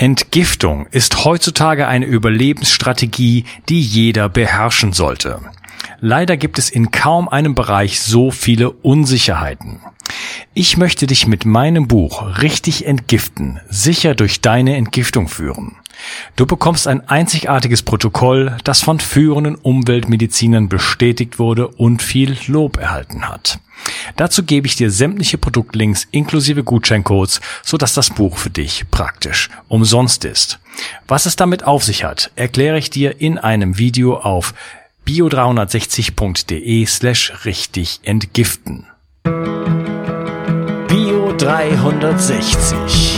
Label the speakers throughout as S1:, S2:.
S1: Entgiftung ist heutzutage eine Überlebensstrategie, die jeder beherrschen sollte. Leider gibt es in kaum einem Bereich so viele Unsicherheiten. Ich möchte dich mit meinem Buch Richtig entgiften, sicher durch deine Entgiftung führen. Du bekommst ein einzigartiges Protokoll, das von führenden Umweltmedizinern bestätigt wurde und viel Lob erhalten hat. Dazu gebe ich dir sämtliche Produktlinks inklusive Gutscheincodes, sodass das Buch für dich praktisch umsonst ist. Was es damit auf sich hat, erkläre ich dir in einem Video auf bio360.de slash richtig entgiften. Bio 360.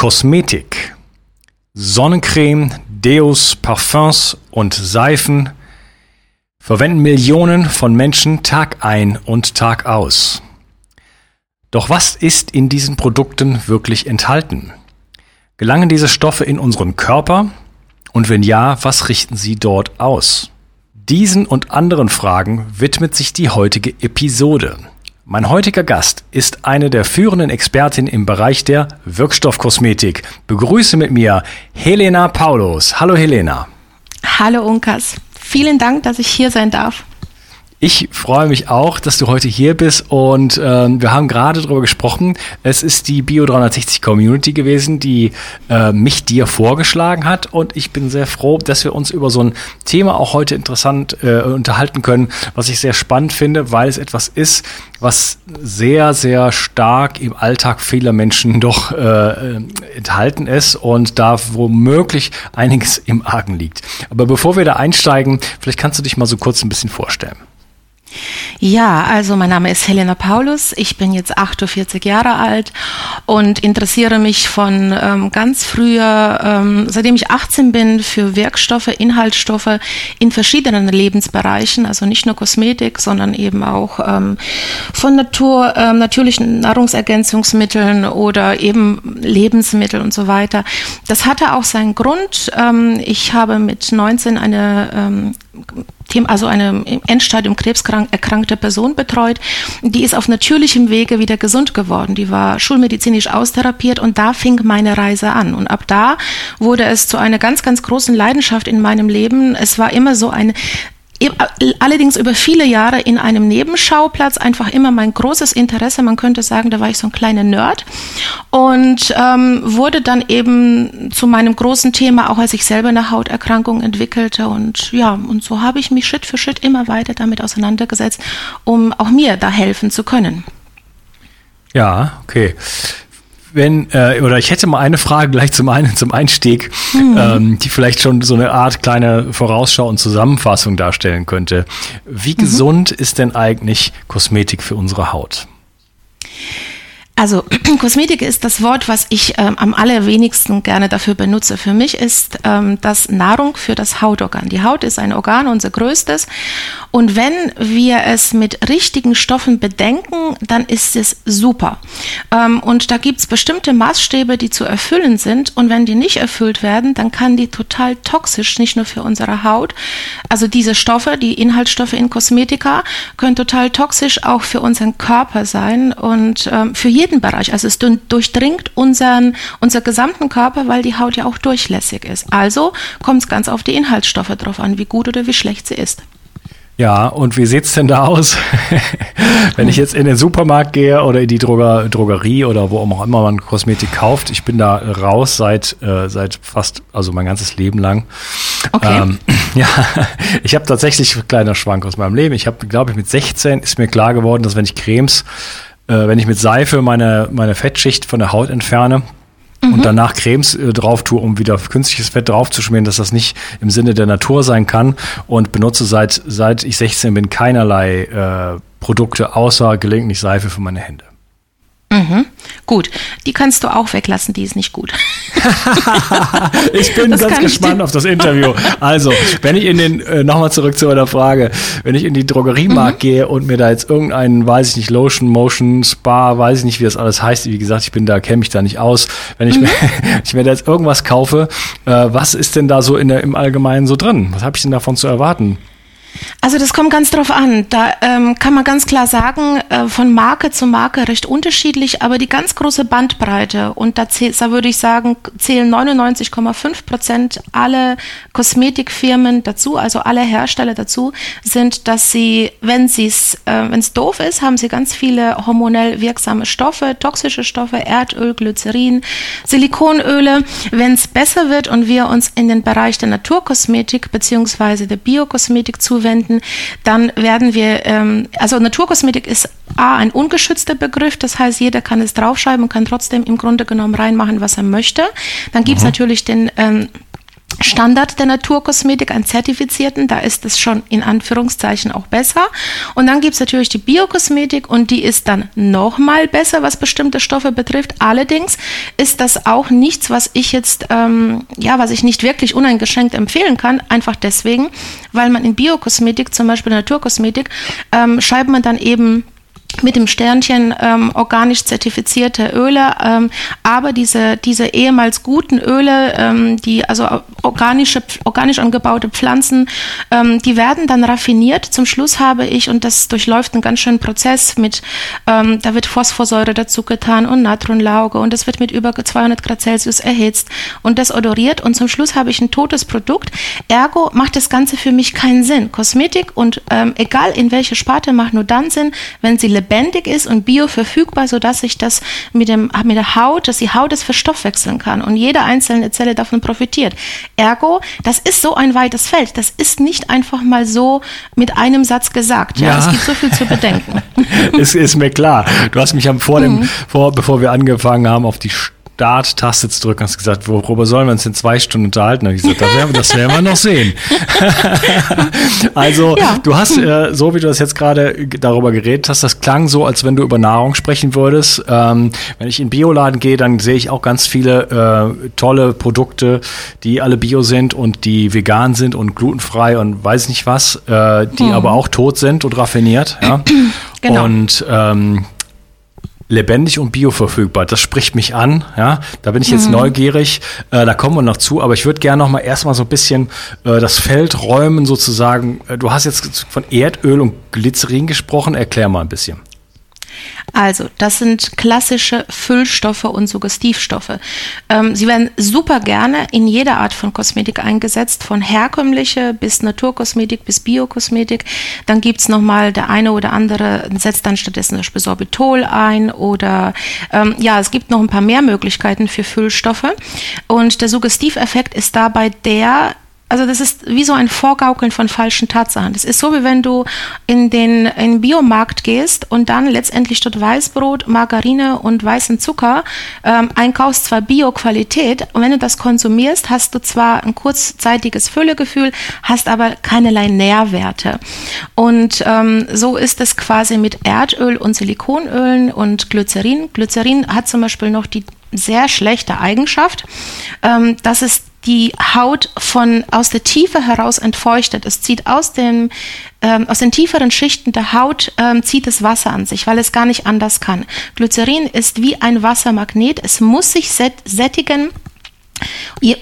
S1: Kosmetik. Sonnencreme, Deos, Parfums und Seifen verwenden Millionen von Menschen Tag ein und Tag aus. Doch was ist in diesen Produkten wirklich enthalten? Gelangen diese Stoffe in unseren Körper? Und wenn ja, was richten sie dort aus? Diesen und anderen Fragen widmet sich die heutige Episode. Mein heutiger Gast ist eine der führenden Expertinnen im Bereich der Wirkstoffkosmetik. Begrüße mit mir Helena Paulus. Hallo Helena.
S2: Hallo Unkas. Vielen Dank, dass ich hier sein darf.
S1: Ich freue mich auch, dass du heute hier bist und ähm, wir haben gerade darüber gesprochen. Es ist die Bio 360 Community gewesen, die äh, mich dir vorgeschlagen hat und ich bin sehr froh, dass wir uns über so ein Thema auch heute interessant äh, unterhalten können, was ich sehr spannend finde, weil es etwas ist, was sehr, sehr stark im Alltag vieler Menschen doch äh, enthalten ist und da womöglich einiges im Argen liegt. Aber bevor wir da einsteigen, vielleicht kannst du dich mal so kurz ein bisschen vorstellen.
S2: Ja, also mein Name ist Helena Paulus. Ich bin jetzt 48 Jahre alt und interessiere mich von ähm, ganz früher, ähm, seitdem ich 18 bin, für Wirkstoffe, Inhaltsstoffe in verschiedenen Lebensbereichen, also nicht nur Kosmetik, sondern eben auch ähm, von Natur, ähm, natürlichen Nahrungsergänzungsmitteln oder eben Lebensmittel und so weiter. Das hatte auch seinen Grund. Ähm, ich habe mit 19 eine ähm, also eine im Endstadium krebskrank erkrankte Person betreut. Die ist auf natürlichem Wege wieder gesund geworden. Die war schulmedizinisch austherapiert und da fing meine Reise an. Und ab da wurde es zu einer ganz, ganz großen Leidenschaft in meinem Leben. Es war immer so ein allerdings über viele Jahre in einem Nebenschauplatz einfach immer mein großes Interesse. Man könnte sagen, da war ich so ein kleiner Nerd und ähm, wurde dann eben zu meinem großen Thema, auch als ich selber eine Hauterkrankung entwickelte. Und ja, und so habe ich mich Schritt für Schritt immer weiter damit auseinandergesetzt, um auch mir da helfen zu können.
S1: Ja, okay wenn, äh, oder ich hätte mal eine Frage gleich zum einen zum Einstieg, mhm. ähm, die vielleicht schon so eine Art kleine Vorausschau und Zusammenfassung darstellen könnte. Wie mhm. gesund ist denn eigentlich Kosmetik für unsere Haut?
S2: Also Kosmetik ist das Wort, was ich ähm, am allerwenigsten gerne dafür benutze. Für mich ist ähm, das Nahrung für das Hautorgan. Die Haut ist ein Organ, unser größtes. Und wenn wir es mit richtigen Stoffen bedenken, dann ist es super. Ähm, und da gibt es bestimmte Maßstäbe, die zu erfüllen sind. Und wenn die nicht erfüllt werden, dann kann die total toxisch, nicht nur für unsere Haut. Also diese Stoffe, die Inhaltsstoffe in Kosmetika, können total toxisch auch für unseren Körper sein und ähm, für jeden jeden Bereich. Also es durchdringt unseren, unser gesamten Körper, weil die Haut ja auch durchlässig ist. Also kommt es ganz auf die Inhaltsstoffe drauf an, wie gut oder wie schlecht sie ist.
S1: Ja, und wie sieht es denn da aus, wenn ich jetzt in den Supermarkt gehe oder in die Droger Drogerie oder wo auch immer man Kosmetik kauft? Ich bin da raus seit, äh, seit fast, also mein ganzes Leben lang. Okay. Ähm, ja, ich habe tatsächlich einen kleiner Schwank aus meinem Leben. Ich habe, glaube ich, mit 16 ist mir klar geworden, dass wenn ich Cremes äh, wenn ich mit Seife meine, meine Fettschicht von der Haut entferne, mhm. und danach Cremes äh, drauf tue, um wieder künstliches Fett draufzuschmieren, dass das nicht im Sinne der Natur sein kann und benutze seit, seit ich 16 bin keinerlei äh, Produkte außer gelegentlich Seife für meine Hände.
S2: Mhm. Gut, die kannst du auch weglassen, die ist nicht gut.
S1: ich bin das ganz gespannt auf das Interview. Also, wenn ich in den, äh, nochmal zurück zu meiner Frage, wenn ich in die Drogeriemarkt mhm. gehe und mir da jetzt irgendeinen, weiß ich nicht, Lotion, Motion, Spa, weiß ich nicht, wie das alles heißt, wie gesagt, ich bin da, kenne mich da nicht aus. Wenn ich, mhm. mir, ich mir da jetzt irgendwas kaufe, äh, was ist denn da so in der, im Allgemeinen so drin? Was habe ich denn davon zu erwarten?
S2: Also das kommt ganz drauf an. Da ähm, kann man ganz klar sagen, äh, von Marke zu Marke recht unterschiedlich, aber die ganz große Bandbreite und da, da würde ich sagen, zählen 99,5 Prozent alle Kosmetikfirmen dazu, also alle Hersteller dazu, sind, dass sie, wenn es äh, wenn's doof ist, haben sie ganz viele hormonell wirksame Stoffe, toxische Stoffe, Erdöl, Glycerin, Silikonöle. Wenn es besser wird und wir uns in den Bereich der Naturkosmetik beziehungsweise der Biokosmetik zu zuwenden, dann werden wir, ähm, also Naturkosmetik ist A, ein ungeschützter Begriff, das heißt, jeder kann es draufschreiben und kann trotzdem im Grunde genommen reinmachen, was er möchte. Dann gibt es natürlich den ähm, Standard der Naturkosmetik, einen zertifizierten, da ist es schon in Anführungszeichen auch besser. Und dann gibt es natürlich die Biokosmetik und die ist dann nochmal besser, was bestimmte Stoffe betrifft. Allerdings ist das auch nichts, was ich jetzt, ähm, ja, was ich nicht wirklich uneingeschränkt empfehlen kann, einfach deswegen, weil man in Biokosmetik, zum Beispiel Naturkosmetik, ähm, schreibt man dann eben mit dem Sternchen ähm, organisch zertifizierte Öle, ähm, aber diese, diese ehemals guten Öle, ähm, die also organische, organisch angebaute Pflanzen, ähm, die werden dann raffiniert. Zum Schluss habe ich, und das durchläuft einen ganz schönen Prozess mit, ähm, da wird Phosphorsäure dazu getan und Natronlauge und das wird mit über 200 Grad Celsius erhitzt und das odoriert und zum Schluss habe ich ein totes Produkt. Ergo macht das Ganze für mich keinen Sinn. Kosmetik und ähm, egal in welche Sparte macht nur dann Sinn, wenn sie lebendig ist und bioverfügbar, sodass ich das mit, dem, mit der Haut, dass die Haut es verstoffwechseln kann und jede einzelne Zelle davon profitiert. Ergo, das ist so ein weites Feld. Das ist nicht einfach mal so mit einem Satz gesagt. Ja, ja. es gibt so viel zu bedenken.
S1: es ist mir klar. Du hast mich vor dem, mhm. vor, bevor wir angefangen haben, auf die Start-Taste zu drücken, hast gesagt, worüber sollen wir uns in zwei Stunden unterhalten? Da ich gesagt, das werden, das werden wir noch sehen. also, ja. du hast, äh, so wie du das jetzt gerade darüber geredet hast, das klang so, als wenn du über Nahrung sprechen würdest. Ähm, wenn ich in Bioladen gehe, dann sehe ich auch ganz viele äh, tolle Produkte, die alle bio sind und die vegan sind und glutenfrei und weiß nicht was, äh, die hm. aber auch tot sind und raffiniert. Ja? Genau. Und ähm, lebendig und bioverfügbar. Das spricht mich an. Ja, da bin ich jetzt mhm. neugierig. Äh, da kommen wir noch zu. Aber ich würde gerne noch mal erstmal so ein bisschen äh, das Feld räumen sozusagen. Äh, du hast jetzt von Erdöl und Glycerin gesprochen. Erklär mal ein bisschen.
S2: Also, das sind klassische Füllstoffe und Suggestivstoffe. Ähm, sie werden super gerne in jeder Art von Kosmetik eingesetzt, von herkömmliche bis Naturkosmetik bis Biokosmetik. Dann gibt's nochmal der eine oder andere setzt dann stattdessen das Beispiel Sorbitol ein oder ähm, ja, es gibt noch ein paar mehr Möglichkeiten für Füllstoffe. Und der Suggestiveffekt ist dabei der, also das ist wie so ein Vorgaukeln von falschen Tatsachen. Das ist so, wie wenn du in den, in den Biomarkt gehst und dann letztendlich statt Weißbrot, Margarine und weißen Zucker ähm, einkaufst, zwar Bio-Qualität, und wenn du das konsumierst, hast du zwar ein kurzzeitiges Füllegefühl, hast aber keinerlei Nährwerte. Und ähm, so ist es quasi mit Erdöl und Silikonölen und Glycerin. Glycerin hat zum Beispiel noch die sehr schlechte Eigenschaft, ähm, dass es die Haut von aus der Tiefe heraus entfeuchtet. Es zieht aus dem ähm, aus den tieferen Schichten der Haut ähm, zieht es Wasser an sich, weil es gar nicht anders kann. Glycerin ist wie ein Wassermagnet. Es muss sich sättigen.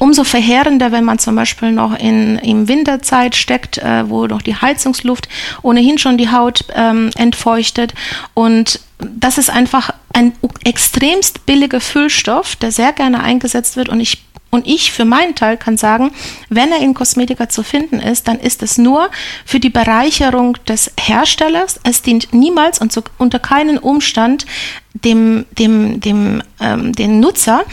S2: Umso verheerender, wenn man zum Beispiel noch in im Winterzeit steckt, äh, wo noch die Heizungsluft ohnehin schon die Haut ähm, entfeuchtet. Und das ist einfach ein extremst billiger Füllstoff, der sehr gerne eingesetzt wird. Und ich und ich für meinen Teil kann sagen, wenn er in Kosmetika zu finden ist, dann ist es nur für die Bereicherung des Herstellers. Es dient niemals und zu, unter keinen Umstand dem, dem, dem, ähm, den Nutzer,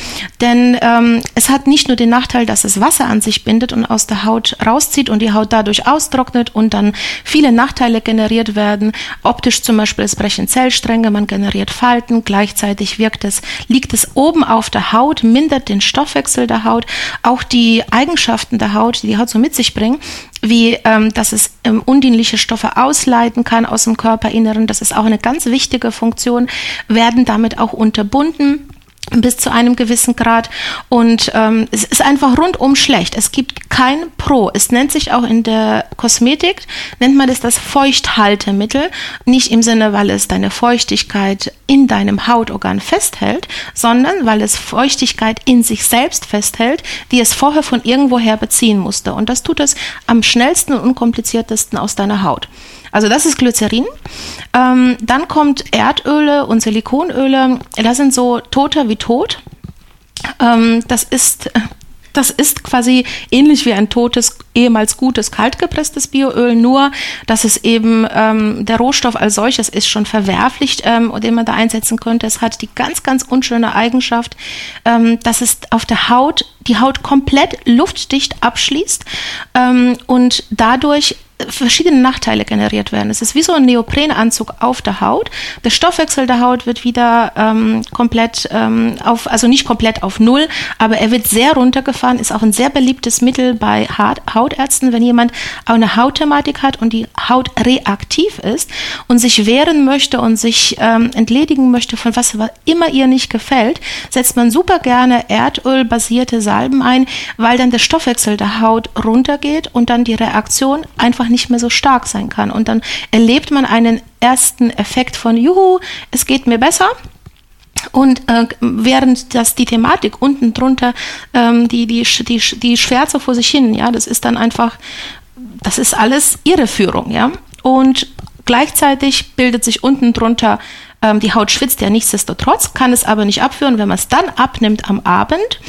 S2: denn ähm, es hat nicht nur den Nachteil, dass es Wasser an sich bindet und aus der Haut rauszieht und die Haut dadurch austrocknet und dann viele Nachteile generiert werden. Optisch zum Beispiel, es brechen Zellstränge, man generiert Falten, gleichzeitig wirkt es, liegt es oben auf der Haut, mindert den Stoffwechsel der Haut, auch die Eigenschaften der Haut, die die Haut so mit sich bringt, wie ähm, dass es ähm, undienliche Stoffe ausleiten kann aus dem Körperinneren, das ist auch eine ganz wichtige Funktion, werden werden damit auch unterbunden bis zu einem gewissen Grad und ähm, es ist einfach rundum schlecht. Es gibt kein Pro. Es nennt sich auch in der Kosmetik, nennt man das das Feuchthaltemittel, nicht im Sinne, weil es deine Feuchtigkeit in deinem Hautorgan festhält, sondern weil es Feuchtigkeit in sich selbst festhält, die es vorher von irgendwoher beziehen musste. Und das tut es am schnellsten und unkompliziertesten aus deiner Haut. Also das ist Glycerin. Ähm, dann kommt Erdöle und Silikonöle. Das sind so toter wie tot. Ähm, das ist das ist quasi ähnlich wie ein totes, ehemals gutes, kaltgepresstes Bioöl, nur dass es eben ähm, der Rohstoff als solches ist schon verwerflich, ähm, den man da einsetzen könnte. Es hat die ganz, ganz unschöne Eigenschaft, ähm, dass es auf der Haut die Haut komplett luftdicht abschließt ähm, und dadurch verschiedene Nachteile generiert werden. Es ist wie so ein Neoprenanzug auf der Haut. Der Stoffwechsel der Haut wird wieder ähm, komplett ähm, auf, also nicht komplett auf Null, aber er wird sehr runtergefahren, ist auch ein sehr beliebtes Mittel bei Hautärzten, wenn jemand eine Hautthematik hat und die Haut reaktiv ist und sich wehren möchte und sich ähm, entledigen möchte von was immer ihr nicht gefällt, setzt man super gerne Erdölbasierte Salben ein, weil dann der Stoffwechsel der Haut runtergeht und dann die Reaktion einfach einfach nicht mehr so stark sein kann. Und dann erlebt man einen ersten Effekt von, juhu, es geht mir besser. Und äh, während das die Thematik unten drunter, ähm, die, die, die, die Schwärze vor sich hin, ja, das ist dann einfach, das ist alles Irreführung, ja. Und gleichzeitig bildet sich unten drunter ähm, die Haut schwitzt ja nichtsdestotrotz, kann es aber nicht abführen. Wenn man es dann abnimmt am Abend,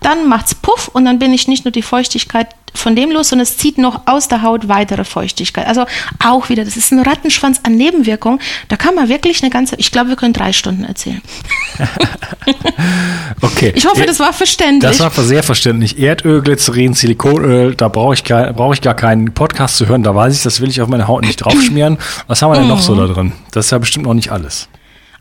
S2: dann macht es Puff und dann bin ich nicht nur die Feuchtigkeit von dem los, sondern es zieht noch aus der Haut weitere Feuchtigkeit. Also auch wieder, das ist ein Rattenschwanz an Nebenwirkungen. Da kann man wirklich eine ganze, ich glaube, wir können drei Stunden erzählen.
S1: okay.
S2: Ich hoffe, das war verständlich.
S1: Das war sehr verständlich. Erdöl, Glycerin, Silikonöl, da brauche ich, brauch ich gar keinen Podcast zu hören. Da weiß ich, das will ich auf meine Haut nicht draufschmieren. Was haben wir denn noch so da drin? Das ist ja bestimmt noch nicht alles.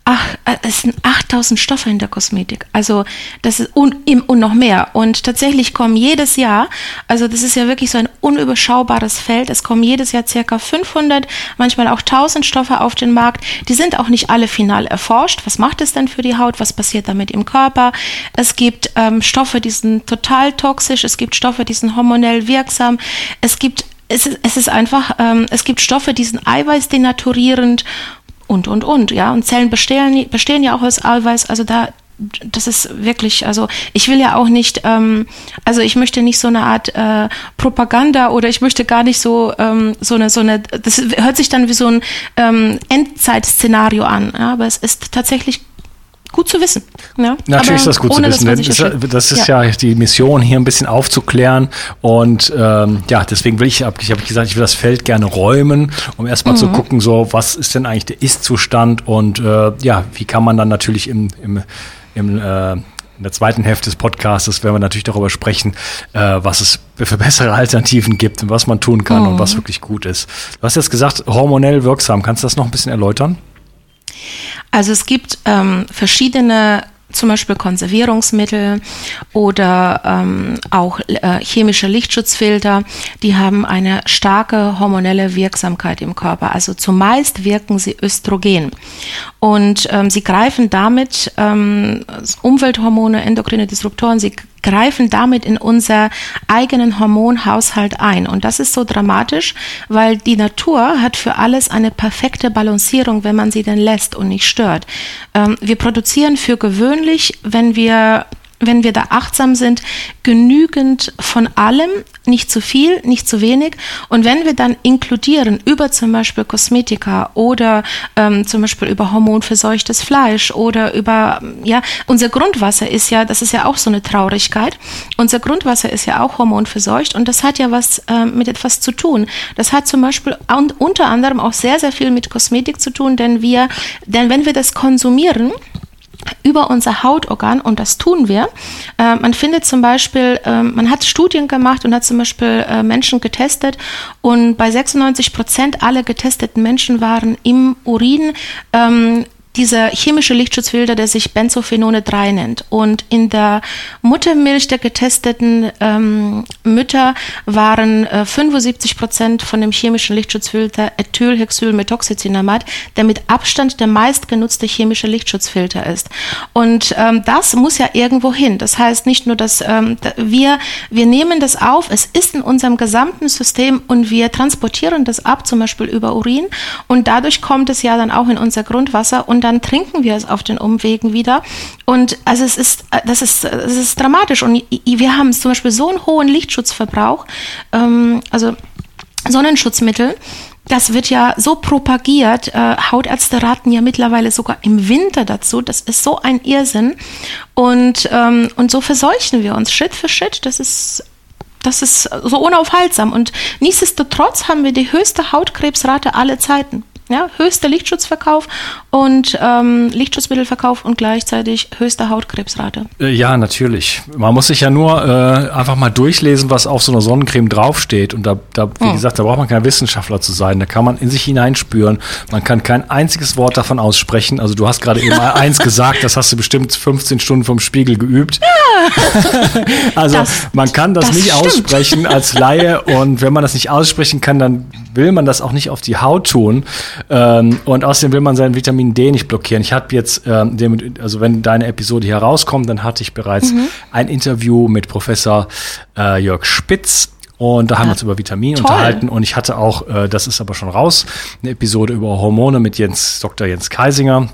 S2: Ach, äh, es sind 8000 Stoffe in der Kosmetik. Also das ist und, und noch mehr. Und tatsächlich kommen jedes Jahr, also das ist ja wirklich so ein unüberschaubares Feld, es kommen jedes Jahr circa 500, manchmal auch 1000 Stoffe auf den Markt. Die sind auch nicht alle final erforscht. Was macht es denn für die Haut? Was passiert damit im Körper? Es gibt ähm, Stoffe, die sind total toxisch. Es gibt Stoffe, die sind hormonell wirksam. Es gibt es ist, es ist einfach, ähm, es gibt Stoffe, die sind eiweißdenaturierend und, und, und, ja. Und Zellen bestehen, bestehen ja auch aus Eiweiß, also da, das ist wirklich, also ich will ja auch nicht, ähm, also ich möchte nicht so eine Art äh, Propaganda oder ich möchte gar nicht so ähm, so eine so eine, das hört sich dann wie so ein ähm, Endzeitszenario an, ja, aber es ist tatsächlich gut zu wissen.
S1: Ja? Natürlich ist das gut zu wissen. Das, das, das ist ja. ja. die Mission, hier ein bisschen aufzuklären. Und ähm, ja, deswegen will ich, habe ich, hab ich gesagt, ich will das Feld gerne räumen, um erstmal mhm. zu gucken, so was ist denn eigentlich der Ist-Zustand und äh, ja, wie kann man dann natürlich im, im, im äh, in der zweiten Hälfte des Podcasts werden wir natürlich darüber sprechen, äh, was es für bessere Alternativen gibt und was man tun kann mhm. und was wirklich gut ist. Du hast jetzt gesagt, hormonell wirksam. Kannst du das noch ein bisschen erläutern?
S2: Also es gibt ähm, verschiedene zum Beispiel Konservierungsmittel oder ähm, auch äh, chemische Lichtschutzfilter, die haben eine starke hormonelle Wirksamkeit im Körper. Also zumeist wirken sie östrogen. Und ähm, sie greifen damit ähm, Umwelthormone, endokrine Disruptoren, sie greifen damit in unser eigenen Hormonhaushalt ein. Und das ist so dramatisch, weil die Natur hat für alles eine perfekte Balancierung, wenn man sie denn lässt und nicht stört. Ähm, wir produzieren für gewöhnlich, wenn wir wenn wir da achtsam sind, genügend von allem, nicht zu viel, nicht zu wenig. Und wenn wir dann inkludieren über zum Beispiel Kosmetika oder ähm, zum Beispiel über hormonverseuchtes Fleisch oder über, ja, unser Grundwasser ist ja, das ist ja auch so eine Traurigkeit. Unser Grundwasser ist ja auch hormonverseucht und das hat ja was äh, mit etwas zu tun. Das hat zum Beispiel unter anderem auch sehr, sehr viel mit Kosmetik zu tun, denn wir, denn wenn wir das konsumieren, über unser Hautorgan und das tun wir. Äh, man findet zum Beispiel, äh, man hat Studien gemacht und hat zum Beispiel äh, Menschen getestet und bei 96 Prozent aller getesteten Menschen waren im Urin ähm, dieser chemische Lichtschutzfilter, der sich Benzophenone 3 nennt. Und in der Muttermilch der getesteten ähm, Mütter waren äh, 75 Prozent von dem chemischen Lichtschutzfilter Ethylhexylmethoxycinamat, der mit Abstand der meistgenutzte chemische Lichtschutzfilter ist. Und ähm, das muss ja irgendwo hin. Das heißt nicht nur, dass ähm, wir, wir nehmen das auf, es ist in unserem gesamten System und wir transportieren das ab, zum Beispiel über Urin. Und dadurch kommt es ja dann auch in unser Grundwasser und dann trinken wir es auf den Umwegen wieder. Und also es ist, das ist, das ist dramatisch. Und wir haben zum Beispiel so einen hohen Lichtschutzverbrauch, ähm, also Sonnenschutzmittel, das wird ja so propagiert. Äh, Hautärzte raten ja mittlerweile sogar im Winter dazu. Das ist so ein Irrsinn. Und, ähm, und so verseuchen wir uns Schritt für Schritt. Das ist das ist so unaufhaltsam. Und nichtsdestotrotz haben wir die höchste Hautkrebsrate aller Zeiten. Ja, höchster Lichtschutzverkauf und ähm, Lichtschutzmittelverkauf und gleichzeitig höchste Hautkrebsrate.
S1: Äh, ja, natürlich. Man muss sich ja nur äh, einfach mal durchlesen, was auf so einer Sonnencreme draufsteht. Und da, da wie oh. gesagt, da braucht man kein Wissenschaftler zu sein. Da kann man in sich hineinspüren. Man kann kein einziges Wort davon aussprechen. Also du hast gerade eben mal eins gesagt, das hast du bestimmt 15 Stunden vom Spiegel geübt. Ja. also das, man kann das, das nicht stimmt. aussprechen als Laie. Und wenn man das nicht aussprechen kann, dann will man das auch nicht auf die Haut tun. Ähm, und außerdem will man sein Vitamin D nicht blockieren. Ich habe jetzt, ähm, also wenn deine Episode hier rauskommt, dann hatte ich bereits mhm. ein Interview mit Professor äh, Jörg Spitz. Und da haben wir uns über Vitamin Toll. unterhalten und ich hatte auch, äh, das ist aber schon raus, eine Episode über Hormone mit Jens, Dr. Jens Keisinger.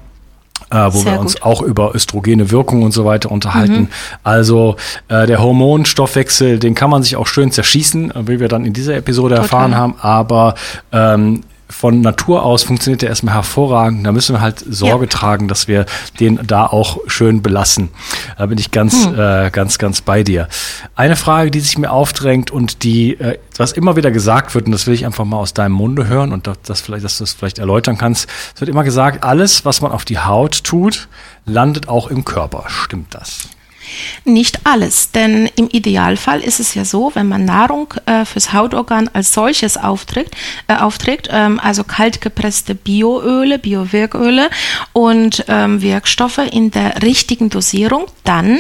S1: Äh, wo Sehr wir uns gut. auch über östrogene Wirkung und so weiter unterhalten. Mhm. Also äh, der Hormonstoffwechsel, den kann man sich auch schön zerschießen, wie wir dann in dieser Episode Total. erfahren haben. Aber ähm, von Natur aus funktioniert der erstmal hervorragend. Da müssen wir halt Sorge ja. tragen, dass wir den da auch schön belassen. Da bin ich ganz, hm. äh, ganz, ganz bei dir. Eine Frage, die sich mir aufdrängt und die, äh, was immer wieder gesagt wird, und das will ich einfach mal aus deinem Munde hören und das vielleicht, dass du das vielleicht erläutern kannst. Es wird immer gesagt, alles, was man auf die Haut tut, landet auch im Körper. Stimmt das?
S2: Nicht alles, denn im Idealfall ist es ja so, wenn man Nahrung äh, fürs Hautorgan als solches aufträgt, äh, aufträgt ähm, also kaltgepresste Bioöle, Biowirköle und ähm, Wirkstoffe in der richtigen Dosierung, dann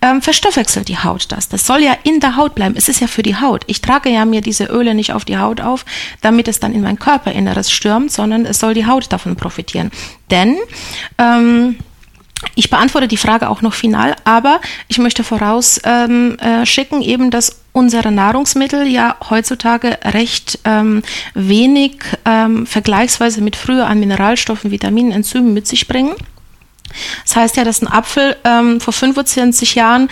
S2: ähm, verstoffwechselt die Haut das. Das soll ja in der Haut bleiben. Es ist ja für die Haut. Ich trage ja mir diese Öle nicht auf die Haut auf, damit es dann in mein Körperinneres stürmt, sondern es soll die Haut davon profitieren. Denn ähm, ich beantworte die Frage auch noch final, aber ich möchte vorausschicken, ähm, äh, eben, dass unsere Nahrungsmittel ja heutzutage recht ähm, wenig ähm, vergleichsweise mit früher an Mineralstoffen, Vitaminen, Enzymen mit sich bringen. Das heißt ja, dass ein Apfel ähm, vor 25 Jahren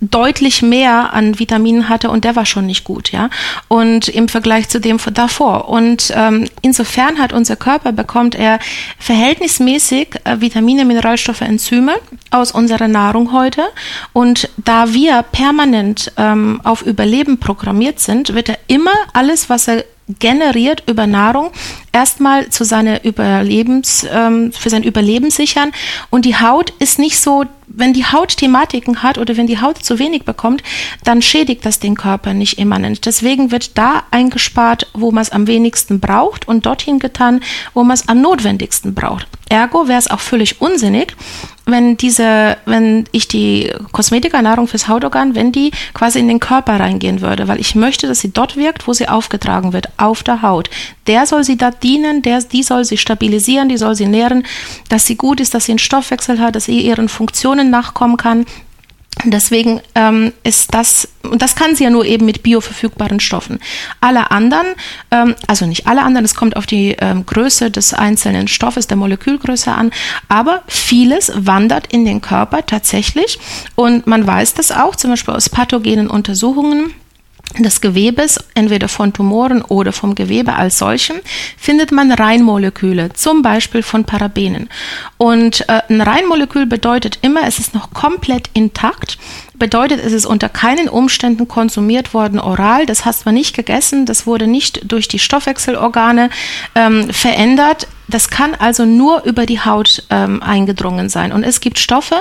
S2: deutlich mehr an Vitaminen hatte und der war schon nicht gut, ja. Und im Vergleich zu dem davor. Und ähm, insofern hat unser Körper bekommt er verhältnismäßig äh, Vitamine, Mineralstoffe, Enzyme aus unserer Nahrung heute. Und da wir permanent ähm, auf Überleben programmiert sind, wird er immer alles, was er generiert über Nahrung erstmal zu seiner Überlebens, ähm, für sein Überleben sichern. Und die Haut ist nicht so, wenn die Haut Thematiken hat oder wenn die Haut zu wenig bekommt, dann schädigt das den Körper nicht immanent. Deswegen wird da eingespart, wo man es am wenigsten braucht und dorthin getan, wo man es am notwendigsten braucht. Ergo wäre es auch völlig unsinnig, wenn diese, wenn ich die Kosmetikanahrung fürs Hautorgan, wenn die quasi in den Körper reingehen würde, weil ich möchte, dass sie dort wirkt, wo sie aufgetragen wird, auf der Haut. Der soll sie da dienen, der, die soll sie stabilisieren, die soll sie nähren, dass sie gut ist, dass sie einen Stoffwechsel hat, dass sie ihren Funktionen nachkommen kann. Deswegen ähm, ist das, und das kann sie ja nur eben mit bioverfügbaren Stoffen. Alle anderen, ähm, also nicht alle anderen, es kommt auf die ähm, Größe des einzelnen Stoffes, der Molekülgröße an, aber vieles wandert in den Körper tatsächlich. Und man weiß das auch, zum Beispiel aus pathogenen Untersuchungen des Gewebes, entweder von Tumoren oder vom Gewebe als solchem, findet man Reinmoleküle, zum Beispiel von Parabenen. Und äh, ein Reinmolekül bedeutet immer, es ist noch komplett intakt, bedeutet, es ist unter keinen Umständen konsumiert worden oral, das hast man nicht gegessen, das wurde nicht durch die Stoffwechselorgane ähm, verändert, das kann also nur über die Haut ähm, eingedrungen sein. Und es gibt Stoffe,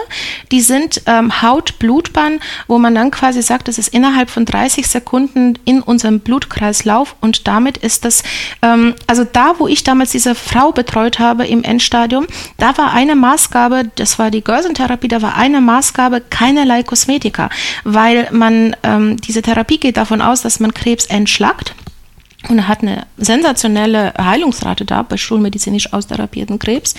S2: die sind ähm, Hautblutbahn, wo man dann quasi sagt, das ist innerhalb von 30 Sekunden in unserem Blutkreislauf. Und damit ist das, ähm, also da, wo ich damals diese Frau betreut habe im Endstadium, da war eine Maßgabe, das war die Görsentherapie, da war eine Maßgabe keinerlei Kosmetika, weil man, ähm, diese Therapie geht davon aus, dass man Krebs entschlackt und er hat eine sensationelle Heilungsrate da bei schulmedizinisch austherapierten Krebs.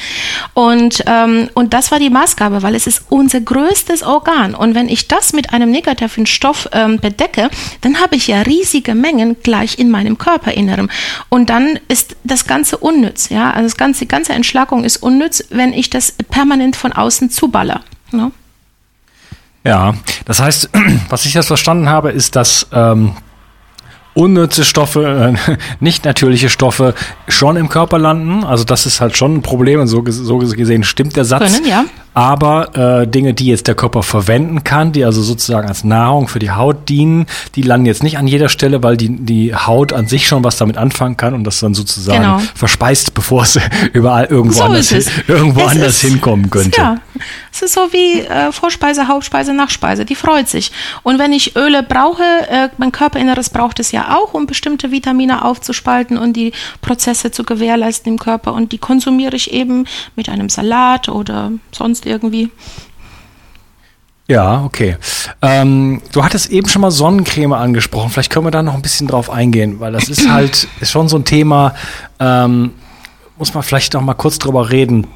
S2: Und, ähm, und das war die Maßgabe, weil es ist unser größtes Organ. Und wenn ich das mit einem negativen Stoff ähm, bedecke, dann habe ich ja riesige Mengen gleich in meinem Körperinneren. Und dann ist das Ganze unnütz. Ja? Also das ganze, die ganze Entschlackung ist unnütz, wenn ich das permanent von außen zuballer. Ne?
S1: Ja, das heißt, was ich jetzt verstanden habe, ist, dass ähm, unnütze Stoffe, äh, nicht natürliche Stoffe schon im Körper landen. Also das ist halt schon ein Problem und so, so gesehen stimmt der Satz.
S2: Können, ja.
S1: Aber äh, Dinge, die jetzt der Körper verwenden kann, die also sozusagen als Nahrung für die Haut dienen, die landen jetzt nicht an jeder Stelle, weil die, die Haut an sich schon was damit anfangen kann und das dann sozusagen genau. verspeist, bevor es überall irgendwo so anders, hin, irgendwo anders ist, hinkommen könnte.
S2: Ja, es ist so wie äh, Vorspeise, Hauptspeise, Nachspeise. Die freut sich. Und wenn ich Öle brauche, äh, mein Körperinneres braucht es ja auch, um bestimmte Vitamine aufzuspalten und die Prozesse zu gewährleisten im Körper. Und die konsumiere ich eben mit einem Salat oder sonst irgendwie.
S1: Ja, okay. Ähm, du hattest eben schon mal Sonnencreme angesprochen. Vielleicht können wir da noch ein bisschen drauf eingehen, weil das ist halt ist schon so ein Thema. Ähm, muss man vielleicht noch mal kurz drüber reden.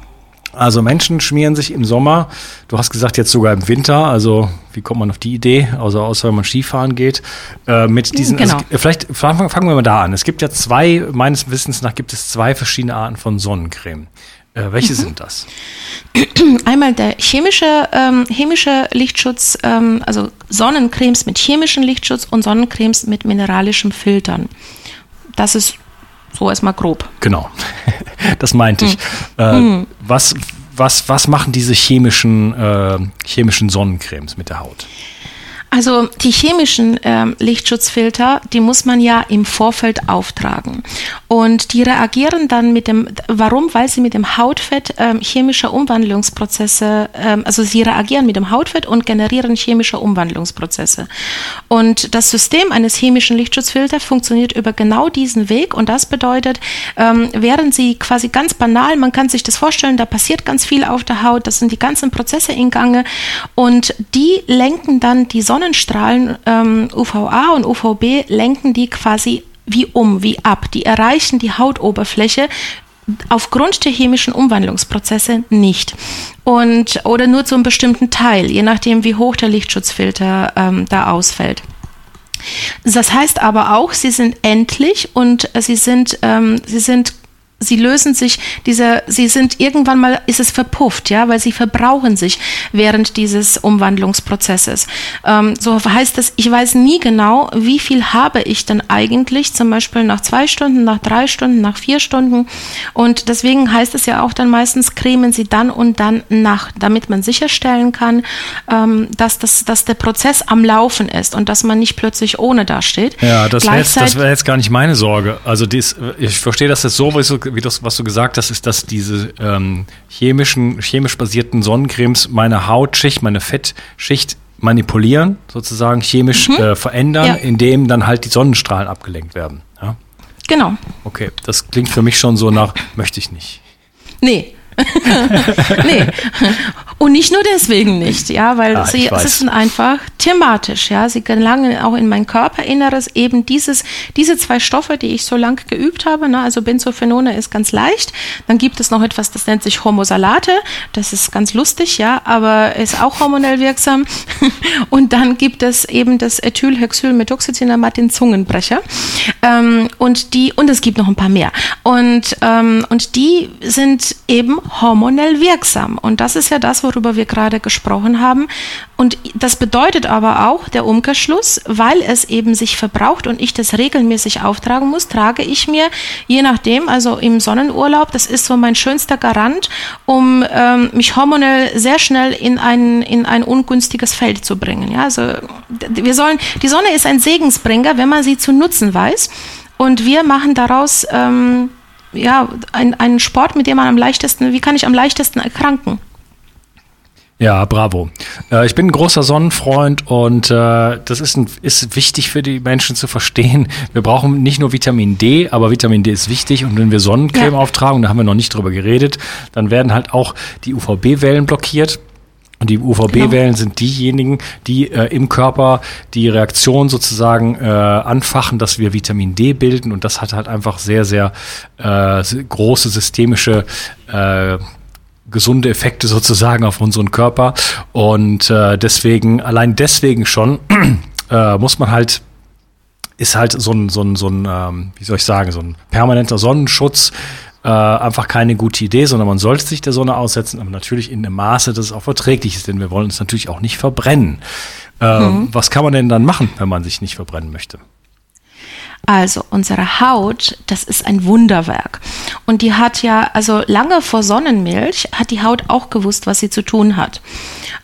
S1: Also Menschen schmieren sich im Sommer, du hast gesagt jetzt sogar im Winter, also wie kommt man auf die Idee, also außer wenn man Skifahren geht, äh, mit diesen, genau. also, vielleicht fangen wir mal da an. Es gibt ja zwei, meines Wissens nach gibt es zwei verschiedene Arten von Sonnencreme. Äh, welche mhm. sind das?
S2: Einmal der chemische, ähm, chemische Lichtschutz, ähm, also Sonnencremes mit chemischem Lichtschutz und Sonnencremes mit mineralischem Filtern. Das ist so erstmal grob.
S1: Genau, das meinte ich. Mhm. Äh, mhm. was, was, was machen diese chemischen, äh, chemischen Sonnencremes mit der Haut?
S2: Also die chemischen ähm, Lichtschutzfilter, die muss man ja im Vorfeld auftragen. Und die reagieren dann mit dem, warum? Weil sie mit dem Hautfett ähm, chemische Umwandlungsprozesse, ähm, also sie reagieren mit dem Hautfett und generieren chemische Umwandlungsprozesse. Und das System eines chemischen Lichtschutzfilters funktioniert über genau diesen Weg. Und das bedeutet, ähm, während sie quasi ganz banal, man kann sich das vorstellen, da passiert ganz viel auf der Haut, das sind die ganzen Prozesse in Gange und die lenken dann die Sonne Sonnenstrahlen ähm, UVA und UVB lenken die quasi wie um, wie ab. Die erreichen die Hautoberfläche aufgrund der chemischen Umwandlungsprozesse nicht. Und, oder nur zu einem bestimmten Teil, je nachdem, wie hoch der Lichtschutzfilter ähm, da ausfällt. Das heißt aber auch, sie sind endlich und sie sind, ähm, sie sind sie lösen sich, diese, sie sind irgendwann mal, ist es verpufft, ja, weil sie verbrauchen sich während dieses Umwandlungsprozesses. Ähm, so heißt es, ich weiß nie genau, wie viel habe ich denn eigentlich, zum Beispiel nach zwei Stunden, nach drei Stunden, nach vier Stunden. Und deswegen heißt es ja auch dann meistens, cremen sie dann und dann nach, damit man sicherstellen kann, ähm, dass, das, dass der Prozess am Laufen ist und dass man nicht plötzlich ohne dasteht.
S1: Ja, das wäre jetzt, wär jetzt gar nicht meine Sorge. Also dies, ich verstehe das jetzt so, wie so wie das, was du gesagt hast, ist, dass diese ähm, chemischen, chemisch basierten Sonnencremes meine Hautschicht, meine Fettschicht manipulieren, sozusagen chemisch mhm. äh, verändern, ja. indem dann halt die Sonnenstrahlen abgelenkt werden. Ja?
S2: Genau.
S1: Okay, das klingt für mich schon so nach, möchte ich nicht.
S2: Nee, nee. Und nicht nur deswegen nicht, ja, weil ah, sie, es ist einfach thematisch, ja. Sie gelangen auch in mein Körperinneres eben dieses, diese zwei Stoffe, die ich so lange geübt habe, ne, also Benzophenone ist ganz leicht. Dann gibt es noch etwas, das nennt sich Homosalate. Das ist ganz lustig, ja, aber ist auch hormonell wirksam. Und dann gibt es eben das Ethylhexylmethoxycinamat, den Zungenbrecher. Ähm, und die, und es gibt noch ein paar mehr. Und, ähm, und die sind eben hormonell wirksam. Und das ist ja das, worüber wir gerade gesprochen haben. Und das bedeutet aber auch der Umkehrschluss, weil es eben sich verbraucht und ich das regelmäßig auftragen muss, trage ich mir, je nachdem, also im Sonnenurlaub, das ist so mein schönster Garant, um ähm, mich hormonell sehr schnell in ein, in ein ungünstiges Feld zu bringen. Ja, also wir sollen, die Sonne ist ein Segensbringer, wenn man sie zu nutzen weiß. Und wir machen daraus ähm, ja, ein, ein Sport, mit dem man am leichtesten, wie kann ich am leichtesten erkranken?
S1: Ja, bravo. Äh, ich bin ein großer Sonnenfreund und äh, das ist, ein, ist wichtig für die Menschen zu verstehen. Wir brauchen nicht nur Vitamin D, aber Vitamin D ist wichtig und wenn wir Sonnencreme ja. auftragen, da haben wir noch nicht drüber geredet, dann werden halt auch die UVB-Wellen blockiert. Und die UVB-Wellen genau. sind diejenigen, die äh, im Körper die Reaktion sozusagen äh, anfachen, dass wir Vitamin D bilden. Und das hat halt einfach sehr, sehr äh, große systemische äh, gesunde Effekte sozusagen auf unseren Körper. Und äh, deswegen, allein deswegen schon, äh, muss man halt ist halt so ein, so ein, so ein ähm, wie soll ich sagen, so ein permanenter Sonnenschutz äh, einfach keine gute Idee, sondern man sollte sich der Sonne aussetzen, aber natürlich in einem Maße, dass es auch verträglich ist, denn wir wollen uns natürlich auch nicht verbrennen. Äh, mhm. Was kann man denn dann machen, wenn man sich nicht verbrennen möchte?
S2: Also unsere Haut, das ist ein Wunderwerk. Und die hat ja, also lange vor Sonnenmilch hat die Haut auch gewusst, was sie zu tun hat.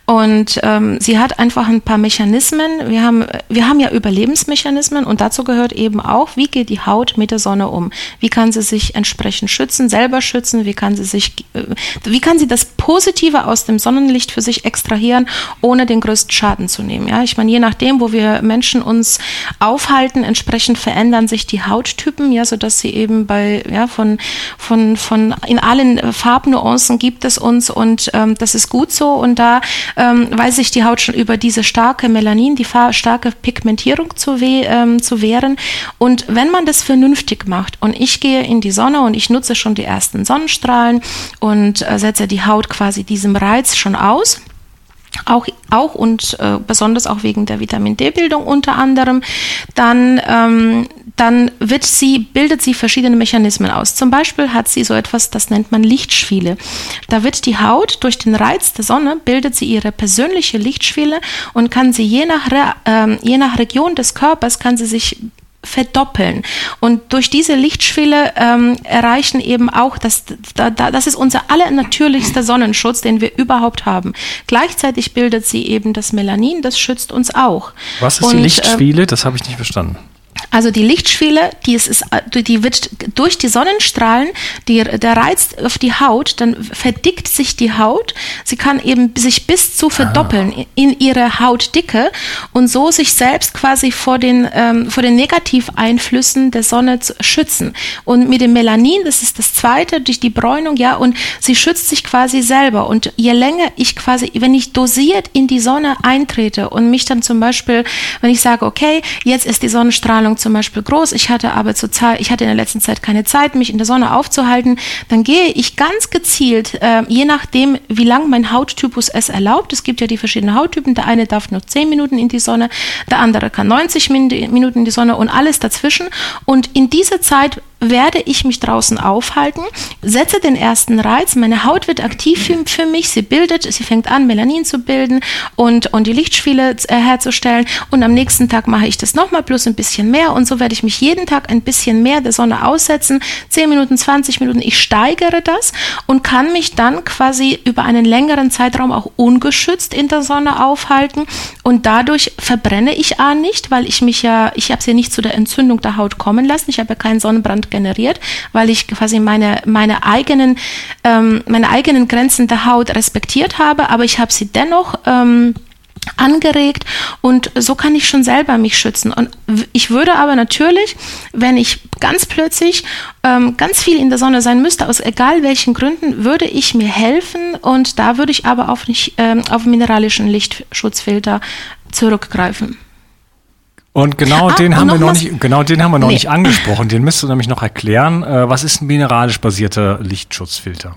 S2: Und ähm, sie hat einfach ein paar Mechanismen. Wir haben, wir haben ja Überlebensmechanismen und dazu gehört eben auch, wie geht die Haut mit der Sonne um? Wie kann sie sich entsprechend schützen, selber schützen? Wie kann sie sich, äh, wie kann sie das Positive aus dem Sonnenlicht für sich extrahieren, ohne den größten Schaden zu nehmen? Ja, ich meine, je nachdem, wo wir Menschen uns aufhalten, entsprechend verändern sich die Hauttypen, ja, so dass sie eben bei, ja, von, von, von in allen Farbnuancen gibt es uns und ähm, das ist gut so und da ähm, weiß sich die Haut schon über diese starke Melanin, die starke Pigmentierung zu, we ähm, zu wehren. Und wenn man das vernünftig macht und ich gehe in die Sonne und ich nutze schon die ersten Sonnenstrahlen und äh, setze die Haut quasi diesem Reiz schon aus, auch, auch und äh, besonders auch wegen der Vitamin D-Bildung unter anderem, dann ähm, dann wird sie, bildet sie verschiedene Mechanismen aus. Zum Beispiel hat sie so etwas, das nennt man Lichtschwiele. Da wird die Haut durch den Reiz der Sonne, bildet sie ihre persönliche Lichtschwiele und kann sie je nach, äh, je nach Region des Körpers, kann sie sich verdoppeln. Und durch diese Lichtschwelle ähm, erreichen eben auch, dass, da, das ist unser allernatürlichster Sonnenschutz, den wir überhaupt haben. Gleichzeitig bildet sie eben das Melanin, das schützt uns auch.
S1: Was ist Und, die Lichtschwele? Äh, das habe ich nicht verstanden.
S2: Also die Lichtschwelle, die, ist, die wird durch die Sonnenstrahlen, die, der Reiz auf die Haut, dann verdickt sich die Haut. Sie kann eben sich bis zu verdoppeln ah. in ihre Hautdicke und so sich selbst quasi vor den, ähm, vor den Negativeinflüssen der Sonne zu schützen. Und mit dem Melanin, das ist das zweite, durch die Bräunung, ja, und sie schützt sich quasi selber. Und je länger ich quasi, wenn ich dosiert in die Sonne eintrete und mich dann zum Beispiel, wenn ich sage, okay, jetzt ist die Sonnenstrahlung zum Beispiel groß, ich hatte aber zur Zeit, ich hatte in der letzten Zeit keine Zeit, mich in der Sonne aufzuhalten, dann gehe ich ganz gezielt, äh, je nachdem, wie lang mein Hauttypus es erlaubt, es gibt ja die verschiedenen Hauttypen, der eine darf nur 10 Minuten in die Sonne, der andere kann 90 Minuten in die Sonne und alles dazwischen. Und in dieser Zeit werde ich mich draußen aufhalten, setze den ersten Reiz, meine Haut wird aktiv für, mich, sie bildet, sie fängt an, Melanin zu bilden und, und die Lichtspiele äh, herzustellen und am nächsten Tag mache ich das nochmal plus ein bisschen mehr und so werde ich mich jeden Tag ein bisschen mehr der Sonne aussetzen, 10 Minuten, 20 Minuten, ich steigere das und kann mich dann quasi über einen längeren Zeitraum auch ungeschützt in der Sonne aufhalten und dadurch verbrenne ich A nicht, weil ich mich ja, ich habe es ja nicht zu der Entzündung der Haut kommen lassen, ich habe ja keinen Sonnenbrand generiert, weil ich quasi meine, meine, eigenen, ähm, meine eigenen Grenzen der Haut respektiert habe, aber ich habe sie dennoch ähm, angeregt und so kann ich schon selber mich schützen. Und ich würde aber natürlich, wenn ich ganz plötzlich ähm, ganz viel in der Sonne sein müsste, aus egal welchen Gründen, würde ich mir helfen und da würde ich aber auf, nicht, ähm, auf mineralischen Lichtschutzfilter zurückgreifen.
S1: Und genau ah, den haben wir noch nicht, genau den haben wir noch nee. nicht angesprochen. Den müsst du nämlich noch erklären. Äh, was ist ein mineralisch basierter Lichtschutzfilter?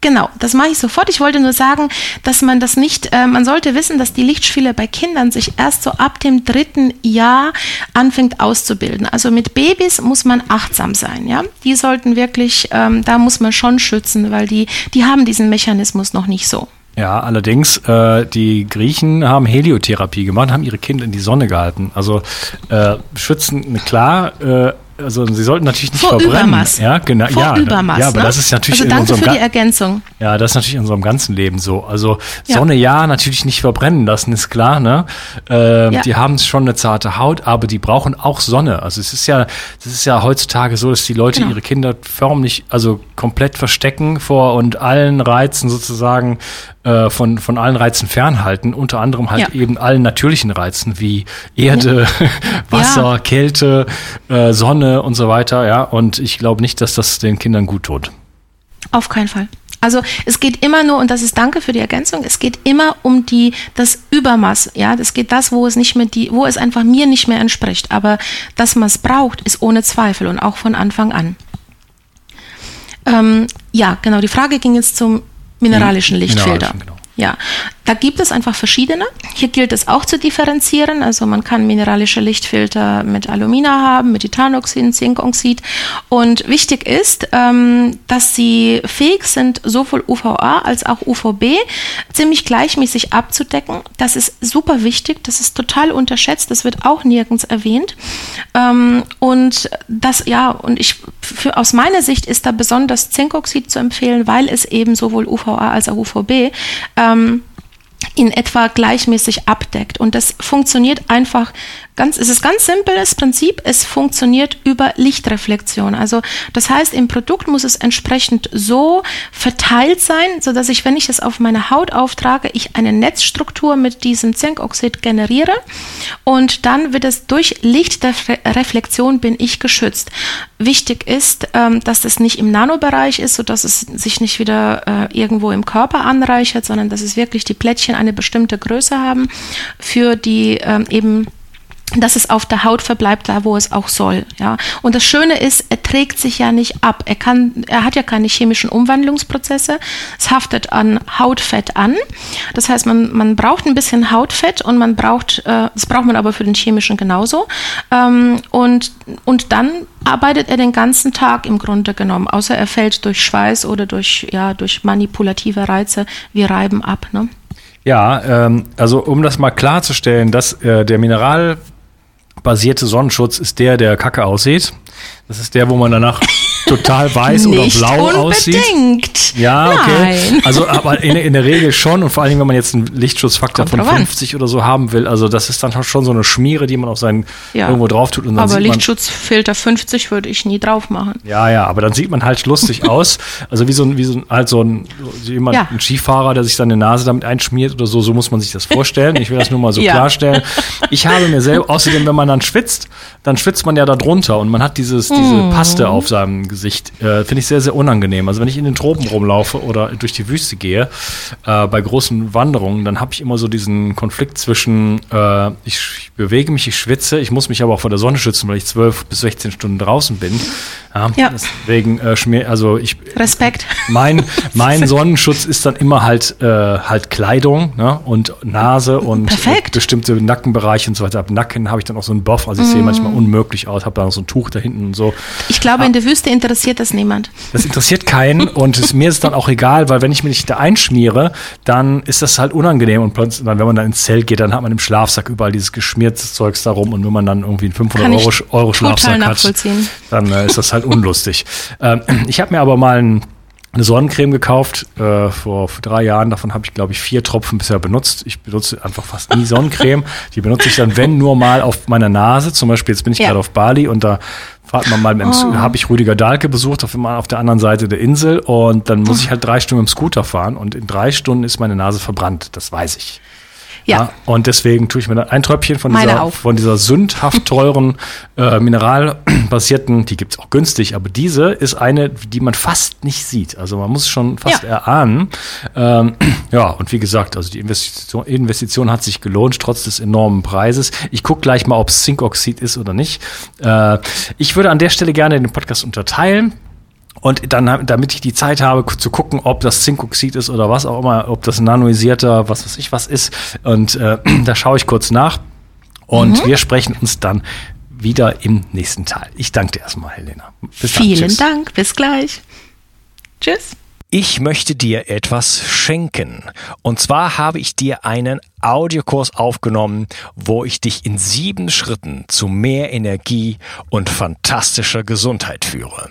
S2: Genau, das mache ich sofort. Ich wollte nur sagen, dass man das nicht, äh, man sollte wissen, dass die Lichtspiele bei Kindern sich erst so ab dem dritten Jahr anfängt auszubilden. Also mit Babys muss man achtsam sein, ja. Die sollten wirklich, ähm, da muss man schon schützen, weil die, die haben diesen Mechanismus noch nicht so.
S1: Ja, allerdings, äh, die Griechen haben Heliotherapie gemacht, haben ihre Kinder in die Sonne gehalten. Also äh, schützen, klar, äh, also sie sollten natürlich nicht
S2: Vor
S1: verbrennen.
S2: Übermaß.
S1: Ja, genau.
S2: Vor
S1: ja,
S2: Übermaß.
S1: ja, aber
S2: ne?
S1: das ist natürlich
S2: also
S1: in
S2: danke
S1: unserem
S2: für die Ergänzung.
S1: Ja, das ist natürlich in unserem ganzen Leben so. Also
S2: Ja.
S1: Sonne ja, natürlich nicht verbrennen lassen, ist klar. Ne? Ähm,
S2: Ja.
S1: Die haben schon eine zarte Haut, aber die brauchen auch Sonne. Also es ist ja, es ist ja heutzutage so, dass die Leute
S2: Genau.
S1: ihre Kinder förmlich, also komplett verstecken vor und allen Reizen sozusagen äh, von von allen Reizen fernhalten. Unter anderem halt
S2: Ja.
S1: eben allen natürlichen Reizen wie Erde, Wasser. Kälte, äh, Sonne und so weiter. Ja, und ich glaube nicht, dass das den Kindern gut tut.
S2: Auf keinen Fall. Also es geht immer nur, und das ist danke für die Ergänzung, es geht immer um die, das Übermaß, ja, das geht das, wo es nicht mehr die, wo es einfach mir nicht mehr entspricht. Aber dass man es braucht, ist ohne Zweifel und auch von Anfang an. Ähm, ja, genau, die Frage ging jetzt zum mineralischen Lichtfilter.
S1: Mineralischen, genau.
S2: Ja, da gibt es einfach verschiedene. Hier gilt es auch zu differenzieren. Also man kann mineralische Lichtfilter mit Alumina haben, mit Titanoxid, Zinkoxid. Und wichtig ist, ähm, dass sie fähig sind, sowohl UVA als auch UVB ziemlich gleichmäßig abzudecken. Das ist super wichtig. Das ist total unterschätzt. Das wird auch nirgends erwähnt. Ähm, und das, ja, und ich, für, aus meiner Sicht ist da besonders Zinkoxid zu empfehlen, weil es eben sowohl UVA als auch UVB ähm, in etwa gleichmäßig abdeckt. Und das funktioniert einfach ganz, es ist ganz simples Prinzip, es funktioniert über Lichtreflexion. Also das heißt, im Produkt muss es entsprechend so verteilt sein, so dass ich, wenn ich es auf meine Haut auftrage, ich eine Netzstruktur mit diesem Zinkoxid generiere und dann wird es durch Lichtreflexion bin ich geschützt. Wichtig ist, ähm, dass das nicht im Nanobereich ist, so dass es sich nicht wieder äh, irgendwo im Körper anreichert, sondern dass es wirklich die Plättchen eine bestimmte Größe haben für die ähm, eben dass es auf der Haut verbleibt, da wo es auch soll. Ja. Und das Schöne ist, er trägt sich ja nicht ab. Er kann, er hat ja keine chemischen Umwandlungsprozesse. Es haftet an Hautfett an. Das heißt, man, man braucht ein bisschen Hautfett und man braucht, äh, das braucht man aber für den chemischen genauso. Ähm, und, und dann arbeitet er den ganzen Tag im Grunde genommen, außer er fällt durch Schweiß oder durch, ja, durch manipulative Reize wie Reiben ab. Ne?
S1: Ja, ähm, also um das mal klarzustellen, dass äh, der mineralbasierte Sonnenschutz ist der, der kacke aussieht. Das ist der, wo man danach total weiß oder blau aussieht.
S2: unbedingt.
S1: Ja, okay.
S2: Nein.
S1: Also, aber in, in der Regel schon und vor allen Dingen, wenn man jetzt einen Lichtschutzfaktor
S2: Kommt
S1: von
S2: drauf an.
S1: 50 oder so haben will, also das ist dann schon so eine Schmiere, die man auf seinen
S2: Ja.
S1: irgendwo drauf tut und dann
S2: Aber
S1: sieht
S2: Lichtschutzfilter 50 würde ich nie drauf machen.
S1: ja, ja, aber dann sieht man halt lustig aus. Also wie so ein, wie so ein, halt so ein, so jemand,
S2: Ja.
S1: ein Skifahrer, der sich seine Nase damit einschmiert oder so, so muss man sich das vorstellen. Ich will das nur mal so
S2: Ja.
S1: klarstellen. Ich habe mir selber, außerdem, wenn man dann schwitzt, dann schwitzt man ja da drunter und man hat dieses, diese
S2: Mhm.
S1: Paste auf seinem Gesicht. Äh, Finde ich sehr, sehr unangenehm. Also wenn ich in den Tropen rumlaufe oder durch die Wüste gehe, äh, bei großen Wanderungen, dann habe ich immer so diesen Konflikt zwischen, äh, ich, ich bewege mich, ich schwitze, ich muss mich aber auch vor der Sonne schützen, weil ich 12 bis 16 Stunden draußen bin. Ja,
S2: Ja.
S1: Deswegen äh, schmier, also ich
S2: Respekt.
S1: mein, mein Sonnenschutz ist dann immer halt, äh, halt Kleidung ne? und Nase und äh, bestimmte Nackenbereiche und so weiter. Ab Nacken habe ich dann auch so einen Buff, also ich sehe manchmal unmöglich aus, habe da noch so ein Tuch da hinten und so.
S2: Ich glaube, in der Wüste interessiert das niemand.
S1: Das interessiert keinen und es, mir ist es dann auch egal, weil wenn ich mich da einschmiere, dann ist das halt unangenehm und plötzlich, wenn man dann ins Zelt geht, dann hat man im Schlafsack überall dieses geschmiertes Zeugs da rum und wenn man dann irgendwie einen 500
S2: Kann ich
S1: Euro, Euro Schlafsack hat, dann äh, ist das halt unlustig. ähm, ich habe mir aber mal ein, eine Sonnencreme gekauft äh, vor, vor drei Jahren. Davon habe ich, glaube ich, vier Tropfen bisher benutzt. Ich benutze einfach fast nie Sonnencreme. Die benutze ich dann, wenn nur mal auf meiner Nase. Zum Beispiel, jetzt bin ich
S2: Ja.
S1: gerade auf Bali und da fahrt man mal
S2: Oh.
S1: habe ich Rüdiger Dahlke besucht, auf, auf der anderen Seite der Insel und dann muss ich halt drei Stunden mit dem Scooter fahren und in drei Stunden ist meine Nase verbrannt. Das weiß ich.
S2: Ja.
S1: und deswegen tue ich mir dann ein Tröpfchen von
S2: Meine
S1: dieser,
S2: auch.
S1: von dieser sündhaft teuren äh, mineralbasierten, die gibt's auch günstig, aber diese ist eine, die man fast nicht sieht. Also man muss schon fast
S2: Ja.
S1: erahnen. Ähm, ja, und wie gesagt, also die Investition, Investition hat sich gelohnt, trotz des enormen Preises. Ich gucke gleich mal, ob es Zinkoxid ist oder nicht. Äh, ich würde an der Stelle gerne den Podcast unterteilen. Und dann, damit ich die Zeit habe, zu gucken, ob das Zinkoxid ist oder was auch immer, ob das nanoisierter, was weiß ich was ist. Und äh, da schaue ich kurz nach. Und wir sprechen uns dann wieder im nächsten Teil. Ich danke dir erstmal, Helena. Bis dann.
S2: Vielen
S1: Tschüss.
S2: Dank. Bis gleich. Tschüss.
S1: Ich möchte dir etwas schenken. Und zwar habe ich dir einen Audiokurs aufgenommen, wo ich dich in sieben Schritten zu mehr Energie und fantastischer Gesundheit führe.